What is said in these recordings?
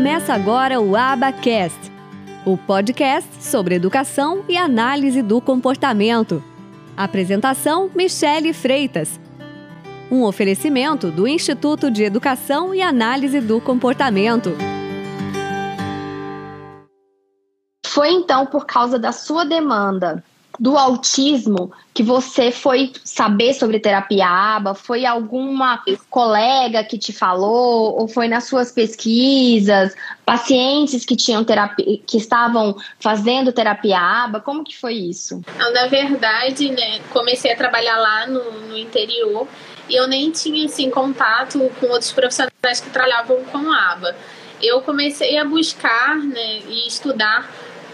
Começa agora o Abacast, o podcast sobre educação e análise do comportamento. Apresentação: Michele Freitas. Um oferecimento do Instituto de Educação e Análise do Comportamento. Foi então por causa da sua demanda do autismo que você foi saber sobre terapia ABA? Foi alguma colega que te falou? Ou foi nas suas pesquisas? Pacientes que tinham terapia, que estavam fazendo terapia ABA? Como que foi isso? Na verdade, né, comecei a trabalhar lá no, no interior e eu nem tinha assim contato com outros profissionais que trabalhavam com ABA. Eu comecei a buscar né, e estudar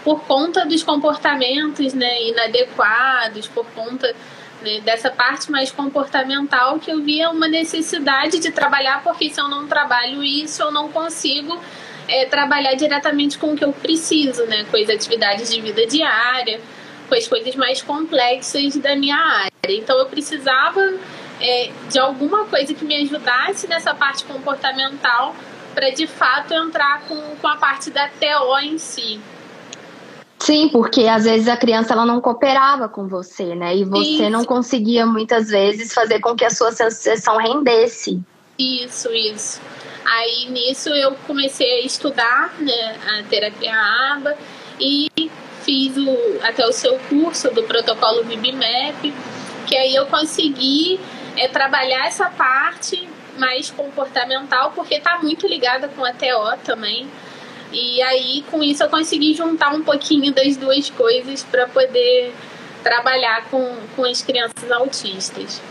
por conta dos comportamentos né, inadequados, por conta né, dessa parte mais comportamental que eu via uma necessidade de trabalhar, porque se eu não trabalho isso, eu não consigo é, trabalhar diretamente com o que eu preciso, né, com as atividades de vida diária, com as coisas mais complexas da minha área. Então eu precisava é, de alguma coisa que me ajudasse nessa parte comportamental para de fato entrar com, com a parte da TO em si. Sim, porque às vezes a criança ela não cooperava com você, né? E você isso. não conseguia muitas vezes fazer com que a sua sessão rendesse. Isso, isso. Aí nisso eu comecei a estudar né, a terapia ABA e fiz o, até o seu curso do protocolo VibMap, que aí eu consegui é, trabalhar essa parte mais comportamental, porque está muito ligada com a TO também. E aí, com isso, eu consegui juntar um pouquinho das duas coisas para poder trabalhar com, com as crianças autistas.